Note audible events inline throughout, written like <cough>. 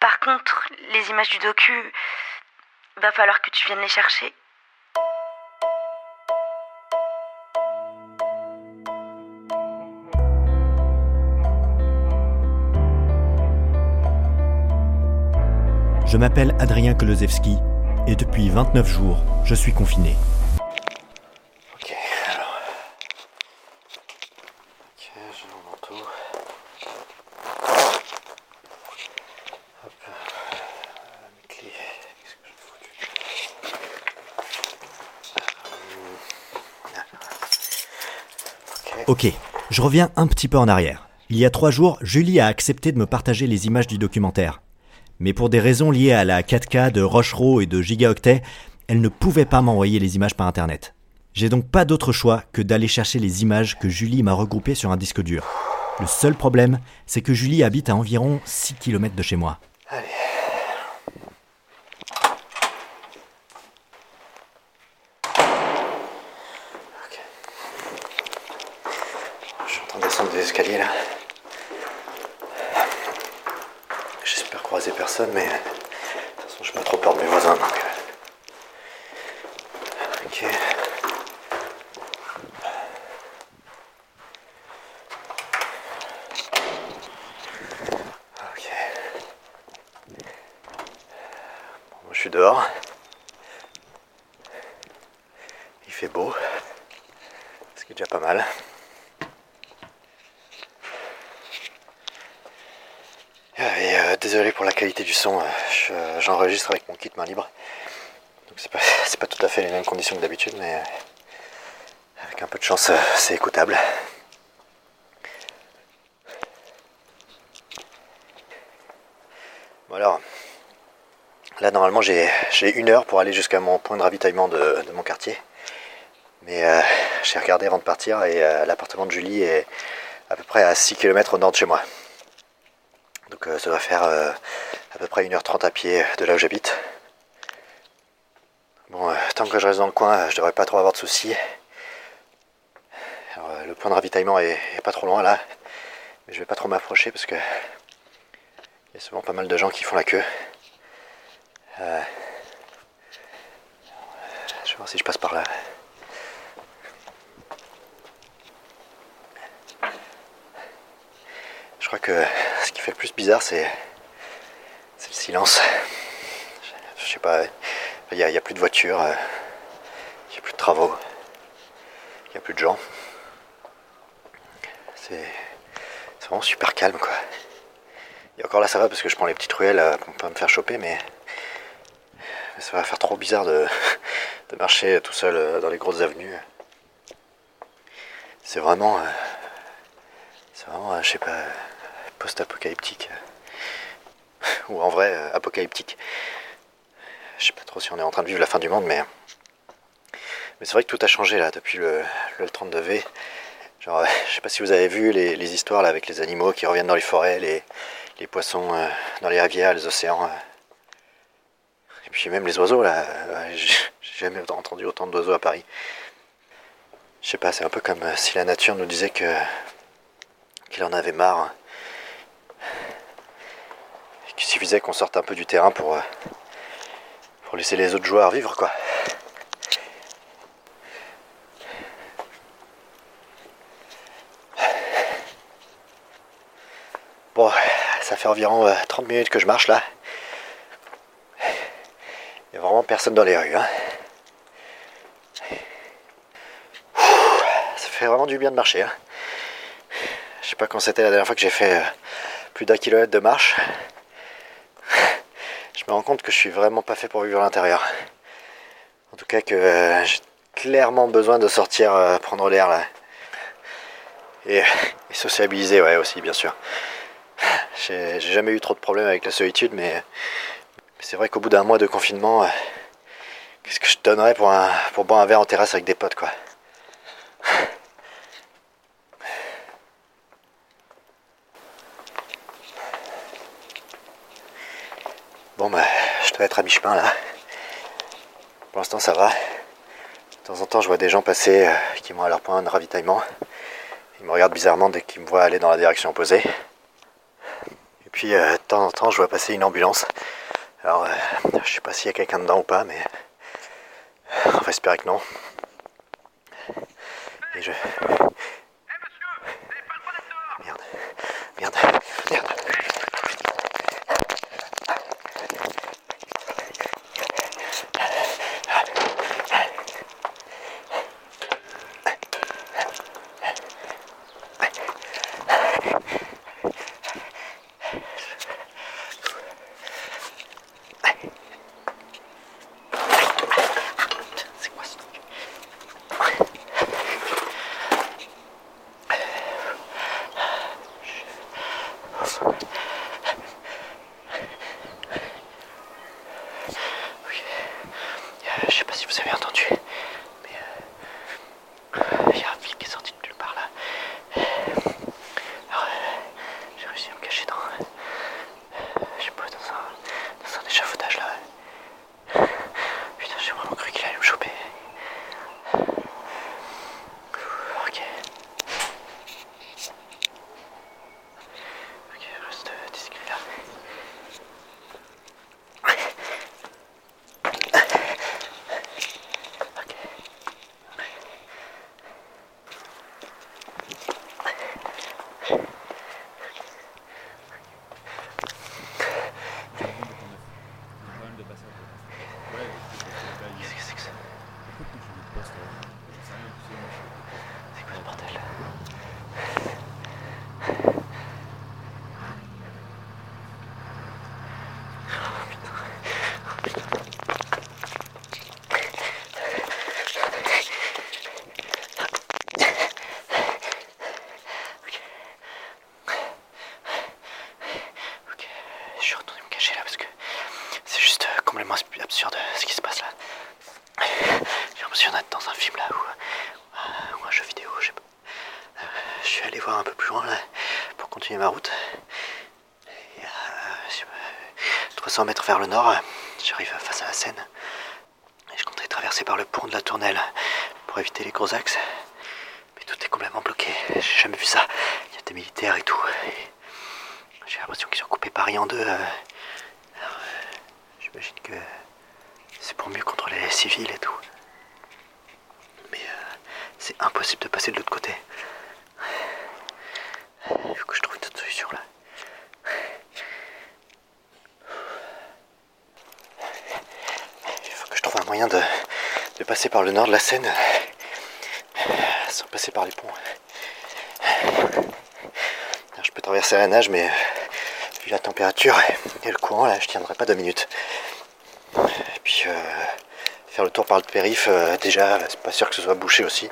Par contre, les images du docu, va falloir que tu viennes les chercher. Je m'appelle Adrien Kolosewski et depuis 29 jours, je suis confiné. Ok, alors. Ok, j'ai mon manteau. Hop. Mes clés. Qu'est-ce que j'ai foutu Euh, Ok. Je reviens un petit peu en arrière. Il y a trois jours, Julie a accepté de me partager les images du documentaire. Mais pour des raisons liées à la 4K de Rochereau et de Gigaoctet, elle ne pouvait pas m'envoyer les images par internet. J'ai donc pas d'autre choix que d'aller chercher les images que Julie m'a regroupées sur un disque dur. Le seul problème, c'est que Julie habite à environ 6 km de chez moi. Je suis en train de descendre des escaliers là. J'espère croiser personne, mais de toute façon, j'ai pas trop peur de mes voisins. donc, euh. Ok. Ok. Bon, je suis dehors. Il fait beau. Ce qui est déjà pas mal. Ah, Et euh, désolé pour la qualité du son. euh, je- J'enregistre avec mon kit main libre. Donc c'est pas, <laughs> pas tout à fait les mêmes conditions que d'habitude, mais euh, avec un peu de chance, euh, c'est écoutable. Bon alors, là normalement j'ai une heure pour aller jusqu'à mon point de ravitaillement de, mon quartier. Mais j'ai regardé avant de partir et l'appartement de Julie est à peu près à 6 km au nord de chez moi. Donc euh, ça va faire euh, à peu près 1h30 à pied de là où j'habite. Bon, euh, tant que je reste dans le coin, euh, je devrais pas trop avoir de soucis. Alors, euh, le point de ravitaillement est, est pas trop loin là. Mais je vais pas trop m'approcher parce que il y a souvent pas mal de gens qui font la queue. Euh, je vais voir si je passe par là. Crois que ce qui fait le plus bizarre, c'est le silence. Je, je sais pas, il n'y a, plus de voitures, il n'y a plus de travaux, il n'y a plus de gens. C'est vraiment super calme quoi. Et encore là ça va parce que je prends les petites ruelles euh, pour pas me faire choper, mais, mais ça va faire trop bizarre de, de marcher tout seul euh, dans les grosses avenues. C'est vraiment, euh, c'est vraiment, je sais pas, post-apocalyptique. <laughs> Ou en vrai, euh, apocalyptique. Je sais pas trop si on est en train de vivre la fin du monde, mais. Mais c'est vrai que tout a changé là depuis le, le 32V. Genre, euh, je sais pas si vous avez vu les, histoires là avec les animaux qui reviennent dans les forêts, les, les poissons euh, dans les rivières, les océans. Et puis même les oiseaux là. <laughs> J'ai jamais entendu autant d'oiseaux à Paris. Je sais pas, c'est un peu comme si la nature nous disait que qu'il en avait marre. Qu'il suffisait qu'on sorte un peu du terrain pour, euh, pour laisser les autres joueurs vivre, quoi. Bon, ça fait environ euh, 30 minutes que je marche là. Il n'y a vraiment personne dans les rues. Hein. Ça fait vraiment du bien de marcher. Hein. Je sais pas quand c'était la dernière fois que j'ai fait euh, plus d'un kilomètre de marche. Je me rends compte que je suis vraiment pas fait pour vivre à l'intérieur. En tout cas que euh, j'ai clairement besoin de sortir euh, prendre l'air là. Et, sociabiliser ouais aussi bien sûr. J'ai jamais eu trop de problèmes avec la solitude mais, c'est vrai qu'au bout d'un mois de confinement, euh, qu'est-ce que je donnerais pour, pour boire un verre en terrasse avec des potes quoi? Bon être à mi-chemin là. Pour l'instant ça va. De temps en temps je vois des gens passer euh, qui vont à leur point de ravitaillement. Ils me regardent bizarrement dès qu'ils me voient aller dans la direction opposée. Et puis euh, de temps en temps, je vois passer une ambulance. Alors, euh, je sais pas s'il y a quelqu'un dedans ou pas, mais on va espérer que non. Et je. mètres vers le nord, j'arrive face à la Seine. Et je comptais traverser par le pont de la Tournelle pour éviter les gros axes. Mais tout est complètement bloqué. J'ai jamais vu ça. Il y a des militaires et tout. J'ai l'impression qu'ils ont coupé Paris en deux. Euh, j'imagine que c'est pour mieux contrôler les civils et tout. Mais euh, c'est impossible de passer de l'autre côté. De, passer par le nord de la Seine sans passer par les ponts. Je peux traverser à la nage, mais vu la température et le courant, là, je tiendrai pas deux minutes. Et puis, euh, faire le tour par le périph', euh, déjà, c'est pas sûr que ce soit bouché aussi.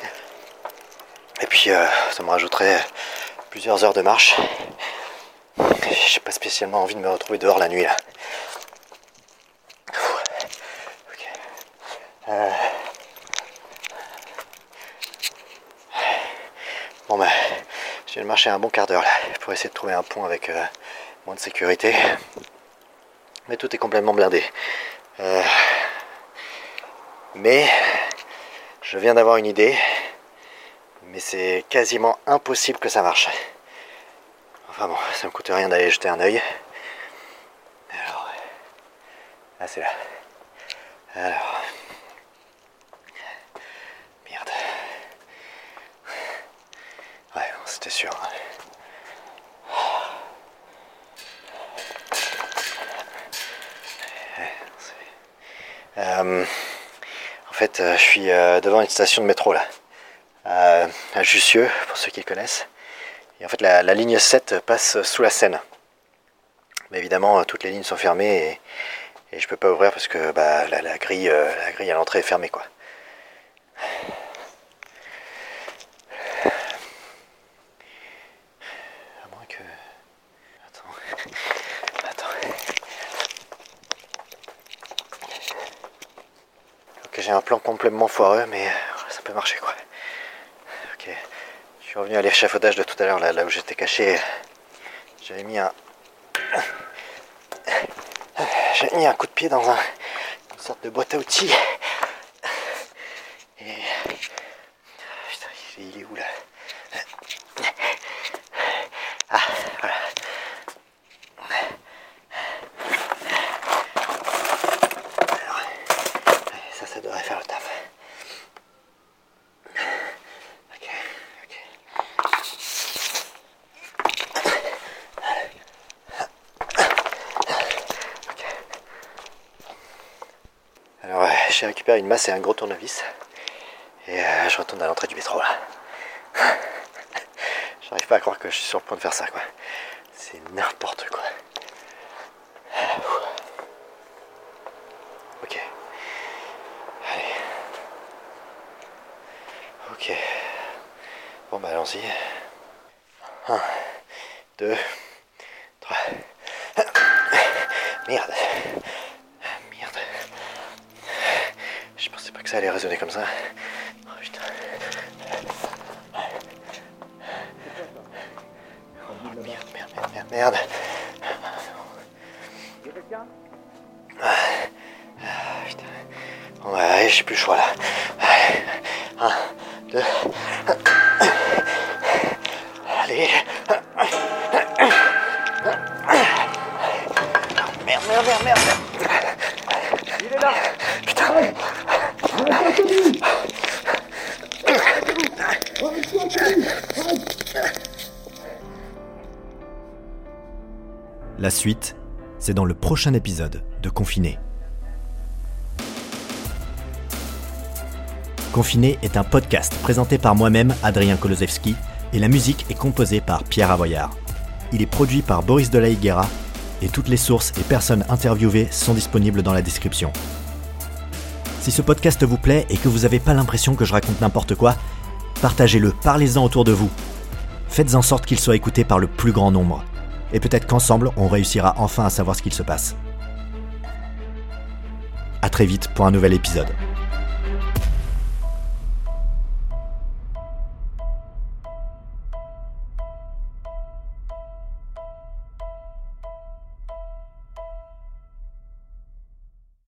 Et puis, euh, ça me rajouterait plusieurs heures de marche. J'ai pas spécialement envie de me retrouver dehors la nuit, là. Pfff. Ok. Euh. Bon bah, je viens de marcher un bon quart d'heure là pour essayer de trouver un pont avec euh, moins de sécurité. Mais tout est complètement blindé. Euh, Mais je viens d'avoir une idée. Mais c'est quasiment impossible que ça marche. Enfin bon, ça me coûte rien d'aller jeter un œil. Alors. Ah c'est là. Alors. Merde. Ouais, bon, c'était sûr. Euh, en fait, euh, je suis euh, devant une station de métro là, à, Jussieu, pour ceux qui connaissent. Et en fait, la, ligne 7 passe sous la Seine. Mais évidemment, toutes les lignes sont fermées et, je peux pas ouvrir parce que bah, la, la grille, la grille à l'entrée est fermée quoi. À moins que. Attends. Attends. Ok, j'ai un plan complètement foireux, mais ça peut marcher quoi. Ok. Je suis revenu à l'échafaudage de tout à l'heure, là, où j'étais caché. J'avais mis un. J'avais mis un coup de pied dans un, une sorte de boîte à outils. Et. Putain, il est où là Ah, voilà. J'ai récupéré une masse et un gros tournevis. Et euh, je retourne à l'entrée du métro là. <laughs> J'arrive pas à croire que je suis sur le point de faire ça quoi. C'est n'importe quoi. Ok. Allez. Ok. Bon bah allons-y. Un, deux, trois. <coughs> Merde. Merde. Je pensais pas que ça allait comme ça. Oh putain. Oh, merde, merde, merde, merde, merde. Ah, putain. Bon, bah, j'ai plus le choix là. Un, deux. Suite, c'est dans le prochain épisode de Confiné. Confiné est un podcast présenté par moi-même, Adrien Kolosevski, et la musique est composée par Pierre Avoyard. Il est produit par Boris de la Higuera, et toutes les sources et personnes interviewées sont disponibles dans la description. Si ce podcast vous plaît et que vous n'avez pas l'impression que je raconte n'importe quoi, partagez-le, parlez-en autour de vous. Faites en sorte qu'il soit écouté par le plus grand nombre. Et peut-être qu'ensemble, on réussira enfin à savoir ce qu'il se passe. A très vite pour un nouvel épisode.